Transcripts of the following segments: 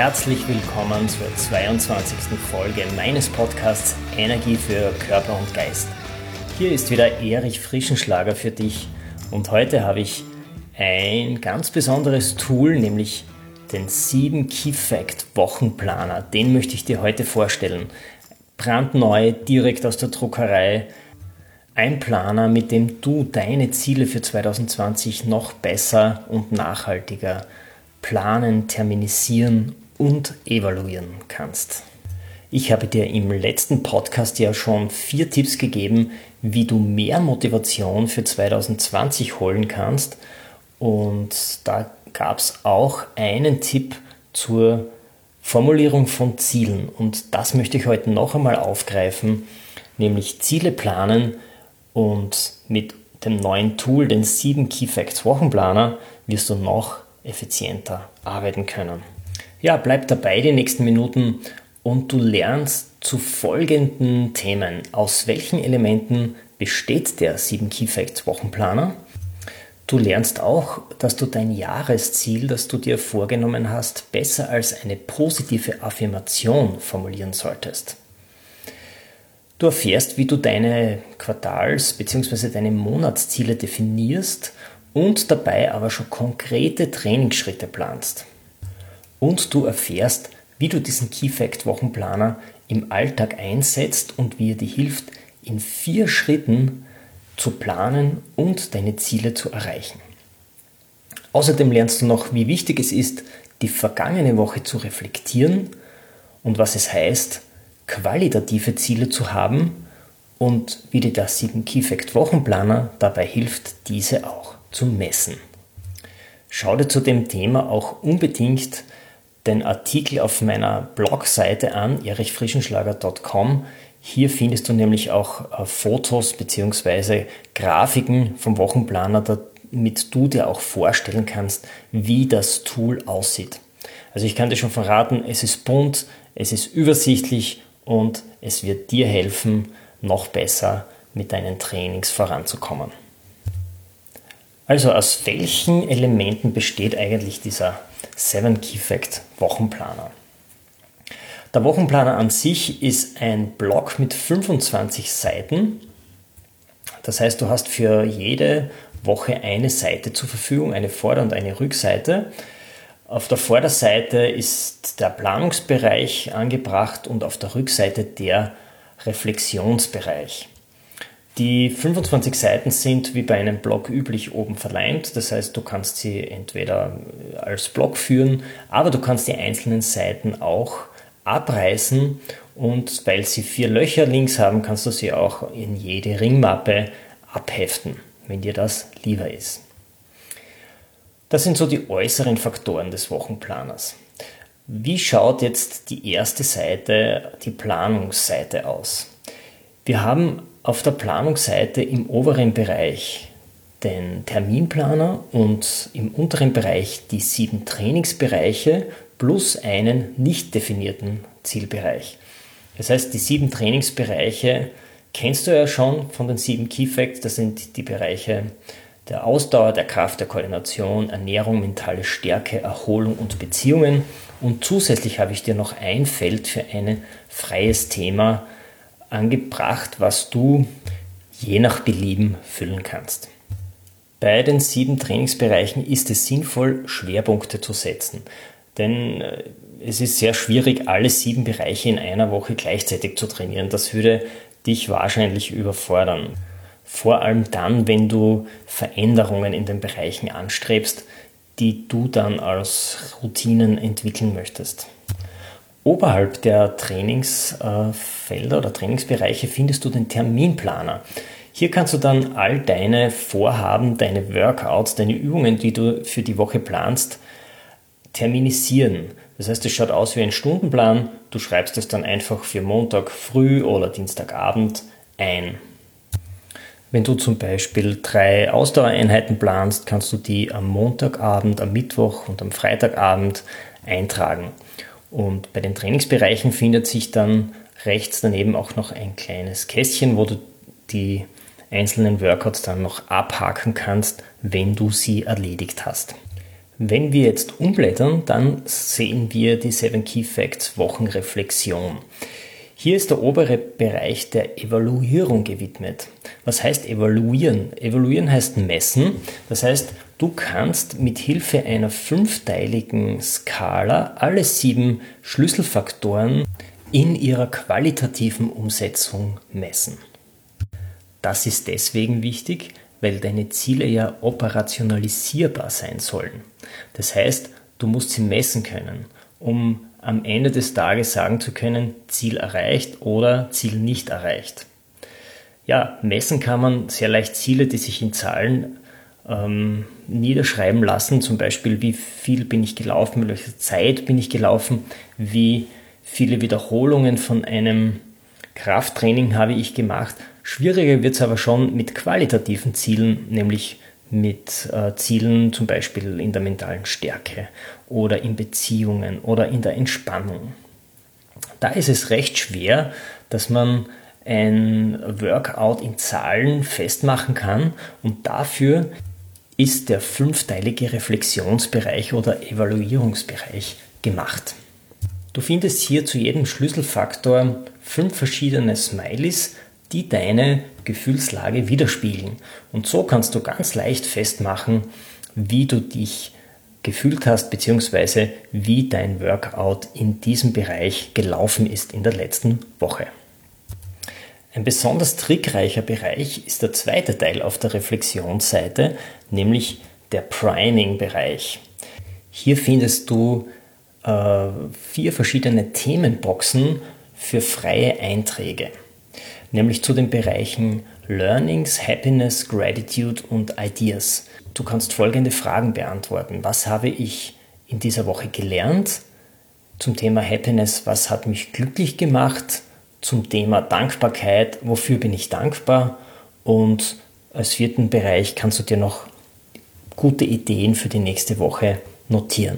Herzlich willkommen zur 22. Folge meines Podcasts Energie für Körper und Geist. Hier ist wieder Erich Frischenschlager für dich und heute habe ich ein ganz besonderes Tool, nämlich den 7 Key Fact Wochenplaner. Den möchte ich dir heute vorstellen brandneu, direkt aus der Druckerei. Ein Planer, mit dem du deine Ziele für 2020 noch besser und nachhaltiger planen, terminisieren und evaluieren kannst. Ich habe dir im letzten Podcast ja schon vier Tipps gegeben, wie du mehr Motivation für 2020 holen kannst. Und da gab es auch einen Tipp zur Formulierung von Zielen. Und das möchte ich heute noch einmal aufgreifen, nämlich Ziele planen und mit dem neuen Tool, den 7 Key Facts Wochenplaner, wirst du noch effizienter arbeiten können. Ja, bleib dabei die nächsten Minuten und du lernst zu folgenden Themen. Aus welchen Elementen besteht der 7 Key Facts Wochenplaner? Du lernst auch, dass du dein Jahresziel, das du dir vorgenommen hast, besser als eine positive Affirmation formulieren solltest. Du erfährst, wie du deine Quartals- bzw. deine Monatsziele definierst und dabei aber schon konkrete Trainingsschritte planst. Und du erfährst, wie du diesen Key Fact Wochenplaner im Alltag einsetzt und wie er dir hilft, in vier Schritten zu planen und deine Ziele zu erreichen. Außerdem lernst du noch, wie wichtig es ist, die vergangene Woche zu reflektieren und was es heißt, qualitative Ziele zu haben und wie dir der 7 Key Fact Wochenplaner dabei hilft, diese auch zu messen. Schau dir zu dem Thema auch unbedingt den Artikel auf meiner Blogseite an, erichfrischenschlager.com. Hier findest du nämlich auch äh, Fotos bzw. Grafiken vom Wochenplaner, damit du dir auch vorstellen kannst, wie das Tool aussieht. Also ich kann dir schon verraten, es ist bunt, es ist übersichtlich und es wird dir helfen, noch besser mit deinen Trainings voranzukommen. Also aus welchen Elementen besteht eigentlich dieser 7 Key Fact Wochenplaner? Der Wochenplaner an sich ist ein Block mit 25 Seiten. Das heißt, du hast für jede Woche eine Seite zur Verfügung, eine Vorder- und eine Rückseite. Auf der Vorderseite ist der Planungsbereich angebracht und auf der Rückseite der Reflexionsbereich. Die 25 Seiten sind wie bei einem Blog üblich oben verleimt, das heißt, du kannst sie entweder als Blog führen, aber du kannst die einzelnen Seiten auch abreißen und weil sie vier Löcher links haben, kannst du sie auch in jede Ringmappe abheften, wenn dir das lieber ist. Das sind so die äußeren Faktoren des Wochenplaners. Wie schaut jetzt die erste Seite, die Planungsseite aus? Wir haben auf der Planungsseite im oberen Bereich den Terminplaner und im unteren Bereich die sieben Trainingsbereiche plus einen nicht definierten Zielbereich. Das heißt, die sieben Trainingsbereiche kennst du ja schon von den sieben Key Facts. Das sind die Bereiche der Ausdauer, der Kraft, der Koordination, Ernährung, mentale Stärke, Erholung und Beziehungen. Und zusätzlich habe ich dir noch ein Feld für ein freies Thema angebracht, was du je nach Belieben füllen kannst. Bei den sieben Trainingsbereichen ist es sinnvoll, Schwerpunkte zu setzen. Denn äh, es ist sehr schwierig, alle sieben Bereiche in einer Woche gleichzeitig zu trainieren. Das würde dich wahrscheinlich überfordern. Vor allem dann, wenn du Veränderungen in den Bereichen anstrebst, die du dann als Routinen entwickeln möchtest. Oberhalb der Trainingsfelder oder Trainingsbereiche findest du den Terminplaner. Hier kannst du dann all deine Vorhaben, deine Workouts, deine Übungen, die du für die Woche planst, terminisieren. Das heißt, es schaut aus wie ein Stundenplan. Du schreibst es dann einfach für Montag früh oder Dienstagabend ein. Wenn du zum Beispiel drei Ausdauereinheiten planst, kannst du die am Montagabend, am Mittwoch und am Freitagabend eintragen. Und bei den Trainingsbereichen findet sich dann rechts daneben auch noch ein kleines Kästchen, wo du die einzelnen Workouts dann noch abhaken kannst, wenn du sie erledigt hast. Wenn wir jetzt umblättern, dann sehen wir die 7 Key Facts Wochenreflexion. Hier ist der obere Bereich der Evaluierung gewidmet. Was heißt evaluieren? Evaluieren heißt messen. Das heißt, du kannst mit Hilfe einer fünfteiligen Skala alle sieben Schlüsselfaktoren in ihrer qualitativen Umsetzung messen. Das ist deswegen wichtig, weil deine Ziele ja operationalisierbar sein sollen. Das heißt, du musst sie messen können, um am Ende des Tages sagen zu können, Ziel erreicht oder Ziel nicht erreicht. Ja, messen kann man sehr leicht Ziele, die sich in Zahlen ähm, niederschreiben lassen, zum Beispiel wie viel bin ich gelaufen, mit welcher Zeit bin ich gelaufen, wie viele Wiederholungen von einem Krafttraining habe ich gemacht. Schwieriger wird es aber schon mit qualitativen Zielen, nämlich mit äh, Zielen zum Beispiel in der mentalen Stärke oder in Beziehungen oder in der Entspannung. Da ist es recht schwer, dass man ein Workout in Zahlen festmachen kann und dafür ist der fünfteilige Reflexionsbereich oder Evaluierungsbereich gemacht. Du findest hier zu jedem Schlüsselfaktor fünf verschiedene Smileys, die deine Gefühlslage widerspiegeln. Und so kannst du ganz leicht festmachen, wie du dich gefühlt hast, beziehungsweise wie dein Workout in diesem Bereich gelaufen ist in der letzten Woche. Ein besonders trickreicher Bereich ist der zweite Teil auf der Reflexionsseite, nämlich der Priming-Bereich. Hier findest du äh, vier verschiedene Themenboxen für freie Einträge nämlich zu den Bereichen Learnings, Happiness, Gratitude und Ideas. Du kannst folgende Fragen beantworten. Was habe ich in dieser Woche gelernt? Zum Thema Happiness, was hat mich glücklich gemacht? Zum Thema Dankbarkeit, wofür bin ich dankbar? Und als vierten Bereich kannst du dir noch gute Ideen für die nächste Woche notieren.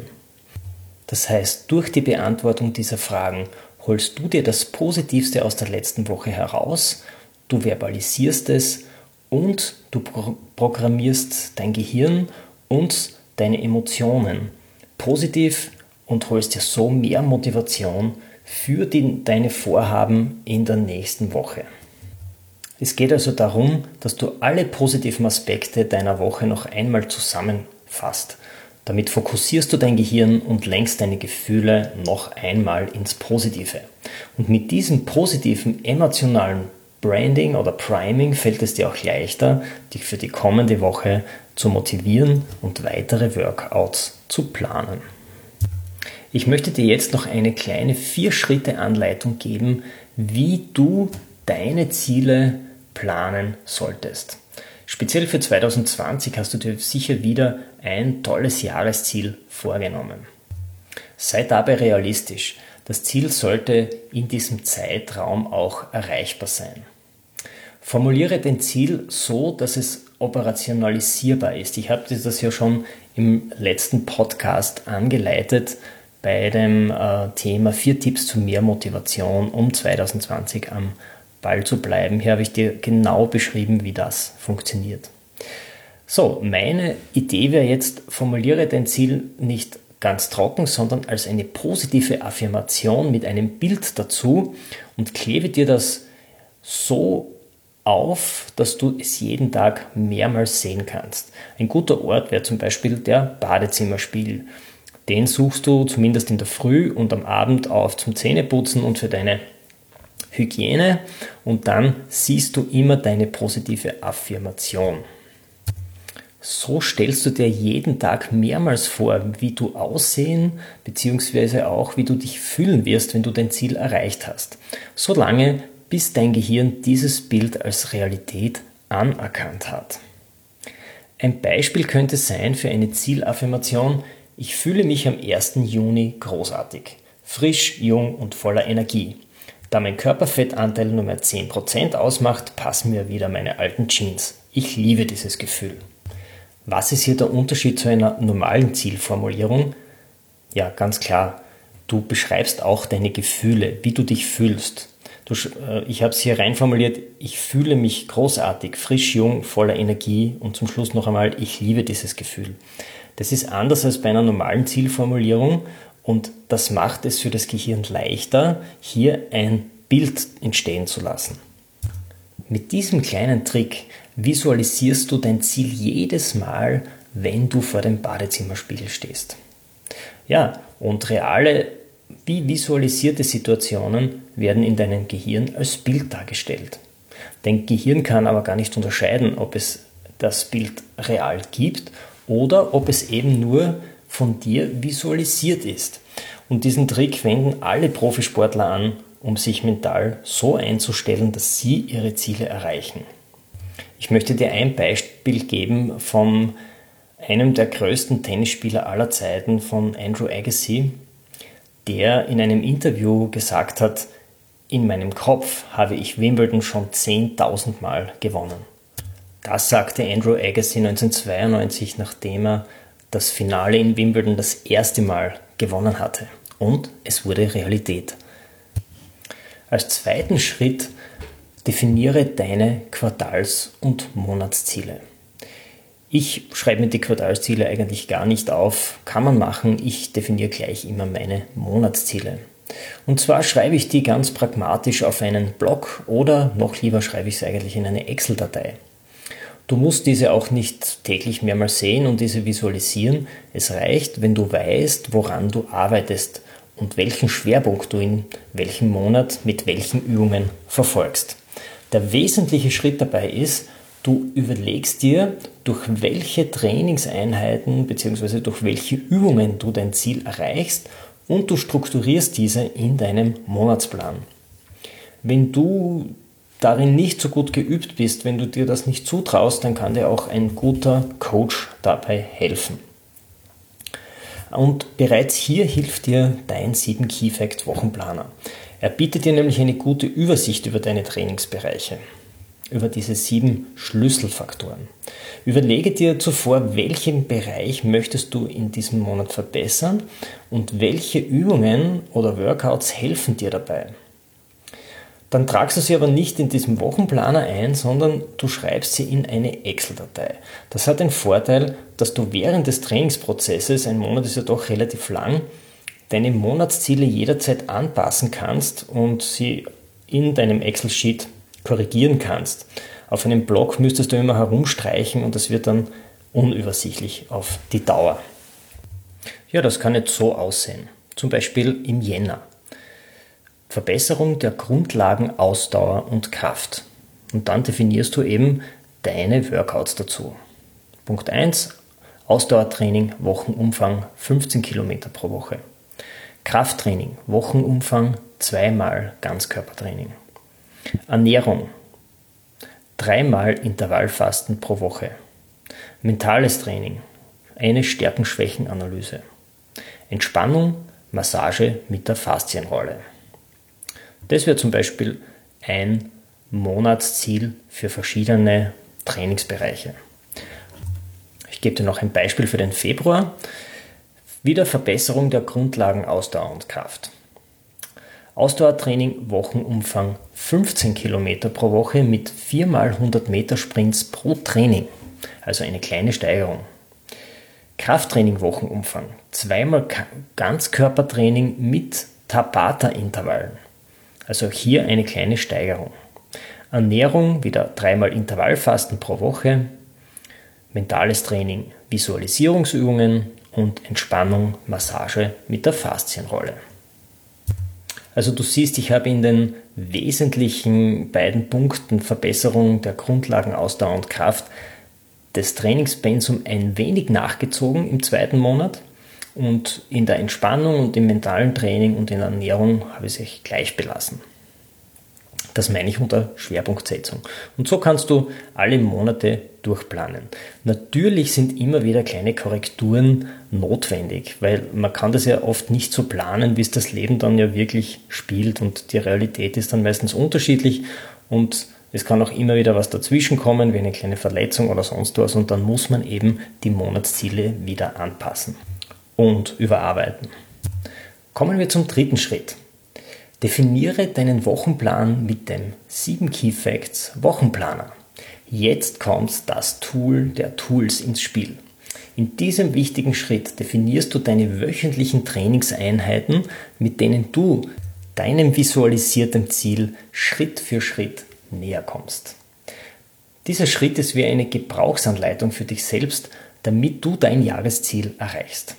Das heißt, durch die Beantwortung dieser Fragen holst du dir das Positivste aus der letzten Woche heraus, du verbalisierst es und du pro programmierst dein Gehirn und deine Emotionen positiv und holst dir so mehr Motivation für die, deine Vorhaben in der nächsten Woche. Es geht also darum, dass du alle positiven Aspekte deiner Woche noch einmal zusammenfasst damit fokussierst du dein Gehirn und lenkst deine Gefühle noch einmal ins Positive. Und mit diesem positiven emotionalen Branding oder Priming fällt es dir auch leichter, dich für die kommende Woche zu motivieren und weitere Workouts zu planen. Ich möchte dir jetzt noch eine kleine Vier-Schritte-Anleitung geben, wie du deine Ziele planen solltest. Speziell für 2020 hast du dir sicher wieder ein tolles Jahresziel vorgenommen. Sei dabei realistisch. Das Ziel sollte in diesem Zeitraum auch erreichbar sein. Formuliere dein Ziel so, dass es operationalisierbar ist. Ich habe das ja schon im letzten Podcast angeleitet bei dem äh, Thema vier Tipps zu mehr Motivation, um 2020 am Ball zu bleiben. Hier habe ich dir genau beschrieben, wie das funktioniert. So, meine Idee wäre jetzt, formuliere dein Ziel nicht ganz trocken, sondern als eine positive Affirmation mit einem Bild dazu und klebe dir das so auf, dass du es jeden Tag mehrmals sehen kannst. Ein guter Ort wäre zum Beispiel der Badezimmerspiegel. Den suchst du zumindest in der Früh und am Abend auf zum Zähneputzen und für deine Hygiene und dann siehst du immer deine positive Affirmation. So stellst du dir jeden Tag mehrmals vor, wie du aussehen bzw. auch wie du dich fühlen wirst, wenn du dein Ziel erreicht hast. Solange bis dein Gehirn dieses Bild als Realität anerkannt hat. Ein Beispiel könnte sein für eine Zielaffirmation, ich fühle mich am 1. Juni großartig, frisch, jung und voller Energie. Da mein Körperfettanteil nur mehr 10% ausmacht, passen mir wieder meine alten Jeans. Ich liebe dieses Gefühl. Was ist hier der Unterschied zu einer normalen Zielformulierung? Ja, ganz klar, du beschreibst auch deine Gefühle, wie du dich fühlst. Du, äh, ich habe es hier reinformuliert, ich fühle mich großartig, frisch, jung, voller Energie und zum Schluss noch einmal, ich liebe dieses Gefühl. Das ist anders als bei einer normalen Zielformulierung und das macht es für das Gehirn leichter, hier ein Bild entstehen zu lassen. Mit diesem kleinen Trick visualisierst du dein Ziel jedes Mal, wenn du vor dem Badezimmerspiegel stehst. Ja, und reale wie visualisierte Situationen werden in deinem Gehirn als Bild dargestellt. Dein Gehirn kann aber gar nicht unterscheiden, ob es das Bild real gibt oder ob es eben nur von dir visualisiert ist. Und diesen Trick wenden alle Profisportler an, um sich mental so einzustellen, dass sie ihre Ziele erreichen. Ich möchte dir ein Beispiel geben von einem der größten Tennisspieler aller Zeiten, von Andrew Agassi, der in einem Interview gesagt hat, in meinem Kopf habe ich Wimbledon schon 10.000 Mal gewonnen. Das sagte Andrew Agassi 1992, nachdem er das Finale in Wimbledon das erste Mal gewonnen hatte. Und es wurde Realität. Als zweiten Schritt definiere deine Quartals- und Monatsziele. Ich schreibe mir die Quartalsziele eigentlich gar nicht auf, kann man machen. Ich definiere gleich immer meine Monatsziele. Und zwar schreibe ich die ganz pragmatisch auf einen Blog oder noch lieber schreibe ich sie eigentlich in eine Excel-Datei. Du musst diese auch nicht täglich mehrmals sehen und diese visualisieren. Es reicht, wenn du weißt, woran du arbeitest und welchen Schwerpunkt du in welchem Monat mit welchen Übungen verfolgst. Der wesentliche Schritt dabei ist, du überlegst dir, durch welche Trainingseinheiten bzw. durch welche Übungen du dein Ziel erreichst und du strukturierst diese in deinem Monatsplan. Wenn du darin nicht so gut geübt bist, wenn du dir das nicht zutraust, dann kann dir auch ein guter Coach dabei helfen. Und bereits hier hilft dir dein 7 Key Fact Wochenplaner. Er bietet dir nämlich eine gute Übersicht über deine Trainingsbereiche, über diese sieben Schlüsselfaktoren. Überlege dir zuvor, welchen Bereich möchtest du in diesem Monat verbessern und welche Übungen oder Workouts helfen dir dabei. Dann tragst du sie aber nicht in diesem Wochenplaner ein, sondern du schreibst sie in eine Excel-Datei. Das hat den Vorteil, dass du während des Trainingsprozesses, ein Monat ist ja doch relativ lang, deine Monatsziele jederzeit anpassen kannst und sie in deinem Excel-Sheet korrigieren kannst. Auf einem Blog müsstest du immer herumstreichen und das wird dann unübersichtlich auf die Dauer. Ja, das kann jetzt so aussehen. Zum Beispiel im Jänner. Verbesserung der Grundlagen Ausdauer und Kraft. Und dann definierst du eben deine Workouts dazu. Punkt 1. Ausdauertraining, Wochenumfang 15 Kilometer pro Woche. Krafttraining, Wochenumfang zweimal Ganzkörpertraining. Ernährung, dreimal Intervallfasten pro Woche. Mentales Training, eine Stärken-Schwächen-Analyse. Entspannung, Massage mit der Faszienrolle. Das wäre zum Beispiel ein Monatsziel für verschiedene Trainingsbereiche. Ich gebe dir noch ein Beispiel für den Februar. Wieder Verbesserung der Grundlagen Ausdauer und Kraft. Ausdauertraining Wochenumfang 15 Kilometer pro Woche mit 4 x 100 Meter Sprints pro Training, also eine kleine Steigerung. Krafttraining Wochenumfang, zweimal Ganzkörpertraining mit Tabata-Intervallen. Also hier eine kleine Steigerung. Ernährung, wieder dreimal Intervallfasten pro Woche, mentales Training, Visualisierungsübungen und Entspannung, Massage mit der Faszienrolle. Also du siehst, ich habe in den wesentlichen beiden Punkten Verbesserung der Grundlagen Ausdauer und Kraft des Trainingspensum ein wenig nachgezogen im zweiten Monat und in der Entspannung und im mentalen Training und in der Ernährung habe ich es gleich belassen. Das meine ich unter Schwerpunktsetzung. Und so kannst du alle Monate durchplanen. Natürlich sind immer wieder kleine Korrekturen notwendig, weil man kann das ja oft nicht so planen, wie es das Leben dann ja wirklich spielt und die Realität ist dann meistens unterschiedlich und es kann auch immer wieder was dazwischen kommen, wie eine kleine Verletzung oder sonst was und dann muss man eben die Monatsziele wieder anpassen und überarbeiten. Kommen wir zum dritten Schritt. Definiere deinen Wochenplan mit dem 7 Key Facts Wochenplaner. Jetzt kommt das Tool der Tools ins Spiel. In diesem wichtigen Schritt definierst du deine wöchentlichen Trainingseinheiten, mit denen du deinem visualisierten Ziel Schritt für Schritt näher kommst. Dieser Schritt ist wie eine Gebrauchsanleitung für dich selbst, damit du dein Jahresziel erreichst.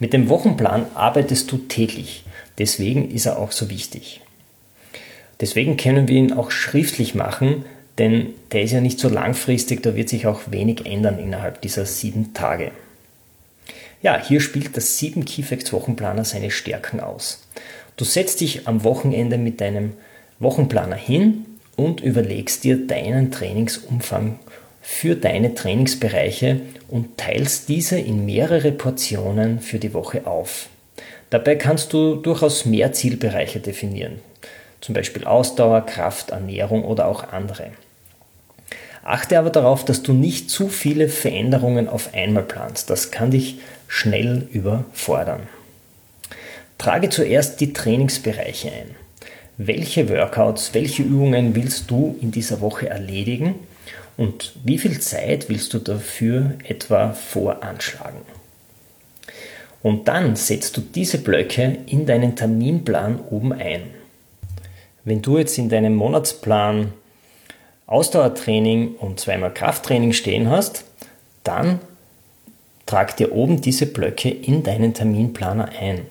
Mit dem Wochenplan arbeitest du täglich. Deswegen ist er auch so wichtig. Deswegen können wir ihn auch schriftlich machen, denn der ist ja nicht so langfristig, da wird sich auch wenig ändern innerhalb dieser sieben Tage. Ja, hier spielt das 7 Keyfacts Wochenplaner seine Stärken aus. Du setzt dich am Wochenende mit deinem Wochenplaner hin und überlegst dir deinen Trainingsumfang für deine Trainingsbereiche und teilst diese in mehrere Portionen für die Woche auf. Dabei kannst du durchaus mehr Zielbereiche definieren, zum Beispiel Ausdauer, Kraft, Ernährung oder auch andere. Achte aber darauf, dass du nicht zu viele Veränderungen auf einmal planst. Das kann dich schnell überfordern. Trage zuerst die Trainingsbereiche ein. Welche Workouts, welche Übungen willst du in dieser Woche erledigen und wie viel Zeit willst du dafür etwa voranschlagen? Und dann setzt du diese Blöcke in deinen Terminplan oben ein. Wenn du jetzt in deinem Monatsplan Ausdauertraining und zweimal Krafttraining stehen hast, dann trag dir oben diese Blöcke in deinen Terminplaner ein.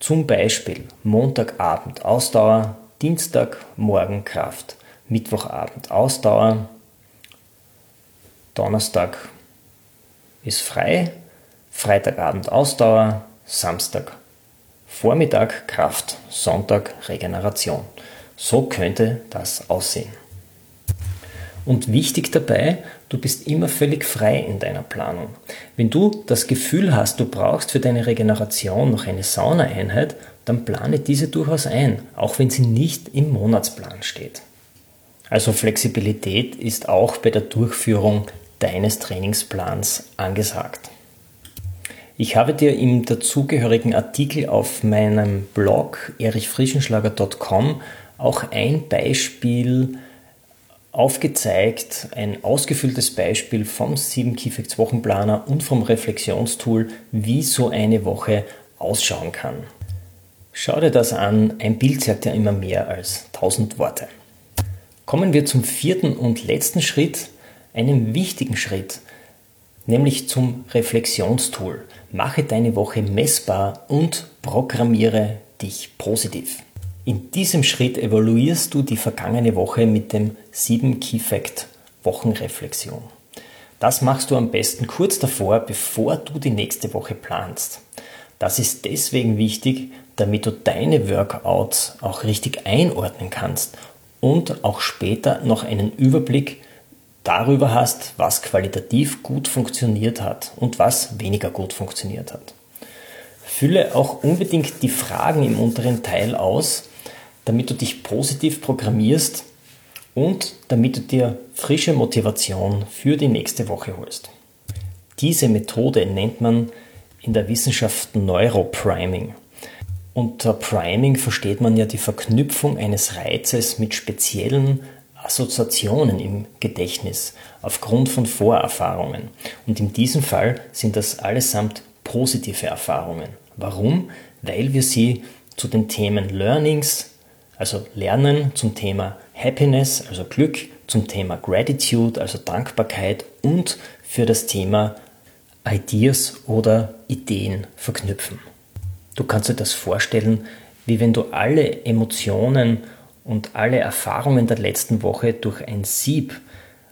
Zum Beispiel Montagabend Ausdauer, Dienstagmorgen Kraft, Mittwochabend Ausdauer, Donnerstag ist frei, Freitagabend Ausdauer, Samstag Vormittag Kraft, Sonntag Regeneration. So könnte das aussehen. Und wichtig dabei, du bist immer völlig frei in deiner Planung. Wenn du das Gefühl hast, du brauchst für deine Regeneration noch eine Saunaeinheit, dann plane diese durchaus ein, auch wenn sie nicht im Monatsplan steht. Also Flexibilität ist auch bei der Durchführung deines Trainingsplans angesagt. Ich habe dir im dazugehörigen Artikel auf meinem Blog erichfrischenschlager.com auch ein Beispiel aufgezeigt, ein ausgefülltes Beispiel vom 7 Keyfacts Wochenplaner und vom Reflexionstool, wie so eine Woche ausschauen kann. Schau dir das an, ein Bild sagt ja immer mehr als 1000 Worte. Kommen wir zum vierten und letzten Schritt, einem wichtigen Schritt, nämlich zum Reflexionstool. Mache deine Woche messbar und programmiere dich positiv. In diesem Schritt evaluierst du die vergangene Woche mit dem 7 Key Fact Wochenreflexion. Das machst du am besten kurz davor, bevor du die nächste Woche planst. Das ist deswegen wichtig, damit du deine Workouts auch richtig einordnen kannst und auch später noch einen Überblick darüber hast, was qualitativ gut funktioniert hat und was weniger gut funktioniert hat. Fülle auch unbedingt die Fragen im unteren Teil aus, damit du dich positiv programmierst und damit du dir frische Motivation für die nächste Woche holst. Diese Methode nennt man in der Wissenschaft Neuropriming. Unter Priming versteht man ja die Verknüpfung eines Reizes mit speziellen Assoziationen im Gedächtnis aufgrund von Vorerfahrungen. Und in diesem Fall sind das allesamt positive Erfahrungen. Warum? Weil wir sie zu den Themen Learnings, also Lernen, zum Thema Happiness, also Glück, zum Thema Gratitude, also Dankbarkeit und für das Thema Ideas oder Ideen verknüpfen. Du kannst dir das vorstellen, wie wenn du alle Emotionen und alle Erfahrungen der letzten Woche durch ein Sieb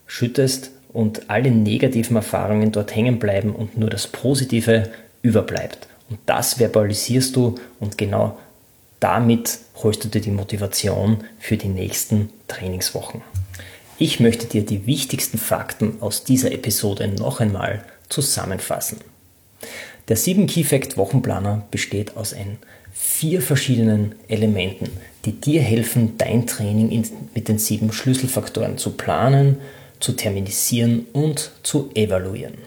schüttest und alle negativen Erfahrungen dort hängen bleiben und nur das Positive überbleibt. Und das verbalisierst du und genau Damit holst du dir die Motivation für die nächsten Trainingswochen. Ich möchte dir die wichtigsten Fakten aus dieser Episode noch einmal zusammenfassen. Der 7 Key Fact Wochenplaner besteht aus ein vier verschiedenen Elementen, die dir helfen, dein Training in, mit den sieben Schlüsselfaktoren zu planen, zu terminisieren und zu evaluieren.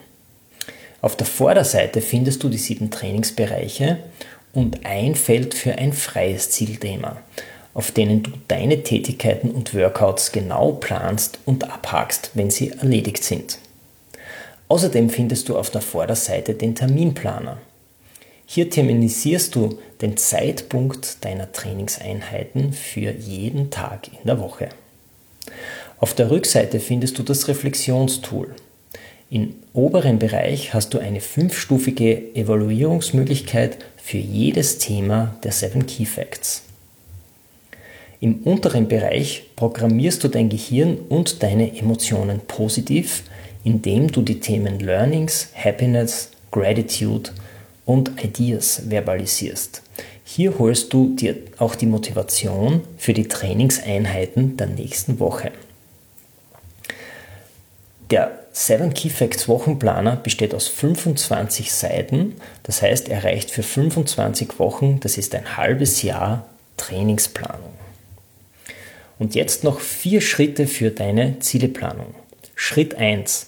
Auf der Vorderseite findest du die sieben Trainingsbereiche und ein Feld für ein freies Zielthema, auf denen du deine Tätigkeiten und Workouts genau planst und abhakst, wenn sie erledigt sind. Außerdem findest du auf der Vorderseite den Terminplaner. Hier terminisierst du den Zeitpunkt deiner Trainingseinheiten für jeden Tag in der Woche. Auf der Rückseite findest du das Reflexionstool. Im oberen Bereich hast du eine fünfstufige Evaluierungsmöglichkeit für jedes Thema der Seven Key Facts. Im unteren Bereich programmierst du dein Gehirn und deine Emotionen positiv, indem du die Themen Learnings, Happiness, Gratitude und Ideas verbalisierst. Hier holst du dir auch die Motivation für die Trainingseinheiten der nächsten Woche. Der Seven Key Facts Wochenplaner besteht aus 25 Seiten, das heißt, er reicht für 25 Wochen, das ist ein halbes Jahr Trainingsplanung. Und jetzt noch vier Schritte für deine Zieleplanung. Schritt 1.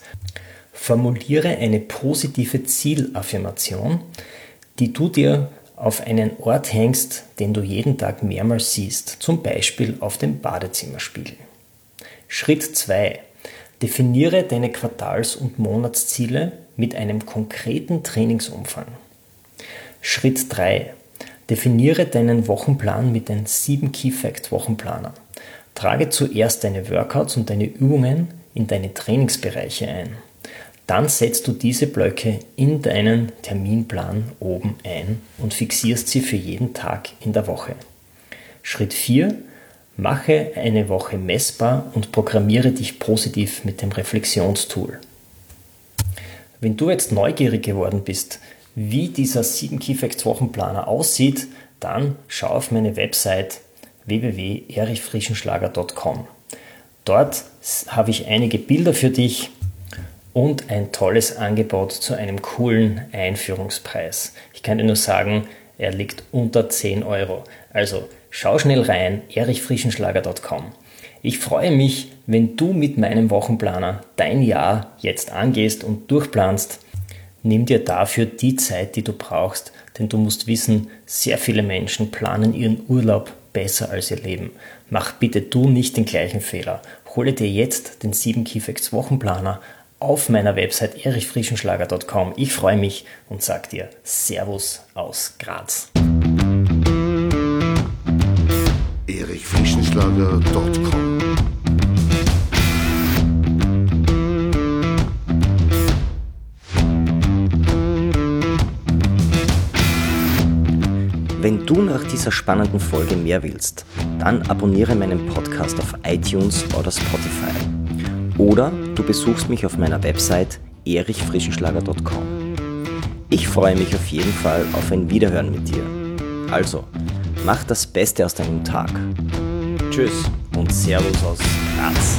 Formuliere eine positive Zielaffirmation, die du dir auf einen Ort hängst, den du jeden Tag mehrmals siehst, zum Beispiel auf dem Badezimmerspiegel. Schritt 2. Definiere deine Quartals- und Monatsziele mit einem konkreten Trainingsumfang. Schritt 3. Definiere deinen Wochenplan mit den 7 Key Fact Wochenplaner. Trage zuerst deine Workouts und deine Übungen in deine Trainingsbereiche ein. Dann setzt du diese Blöcke in deinen Terminplan oben ein und fixierst sie für jeden Tag in der Woche. Schritt 4. Mache eine Woche messbar und programmiere dich positiv mit dem Reflexionstool. Wenn du jetzt neugierig geworden bist, wie dieser 7 Key Facts Wochenplaner aussieht, dann schau auf meine Website www.erichfrischenschlager.com. Dort habe ich einige Bilder für dich und ein tolles Angebot zu einem coolen Einführungspreis. Ich kann dir nur sagen, er liegt unter 10 Euro. Also schau schnell rein, erichfrischenschlager.com. Ich freue mich, wenn du mit meinem Wochenplaner dein Jahr jetzt angehst und durchplanst. Nimm dir dafür die Zeit, die du brauchst, denn du musst wissen, sehr viele Menschen planen ihren Urlaub besser als ihr Leben. Mach bitte du nicht den gleichen Fehler. Hole dir jetzt den 7 Keyfacts Wochenplaner auf meiner Website erichfrischenschlager.com. Ich freue mich und sag dir Servus aus Graz. erichfrischenschlager.com Wenn du nach dieser spannenden Folge mehr willst, dann abonniere meinen Podcast auf iTunes oder Spotify. Oder du besuchst mich auf meiner Website erichfrischenschlager.com. Ich freue mich auf jeden Fall auf ein Wiederhören mit dir. Also, mach das Beste aus deinem Tag. Tschüss und Servus aus Graz.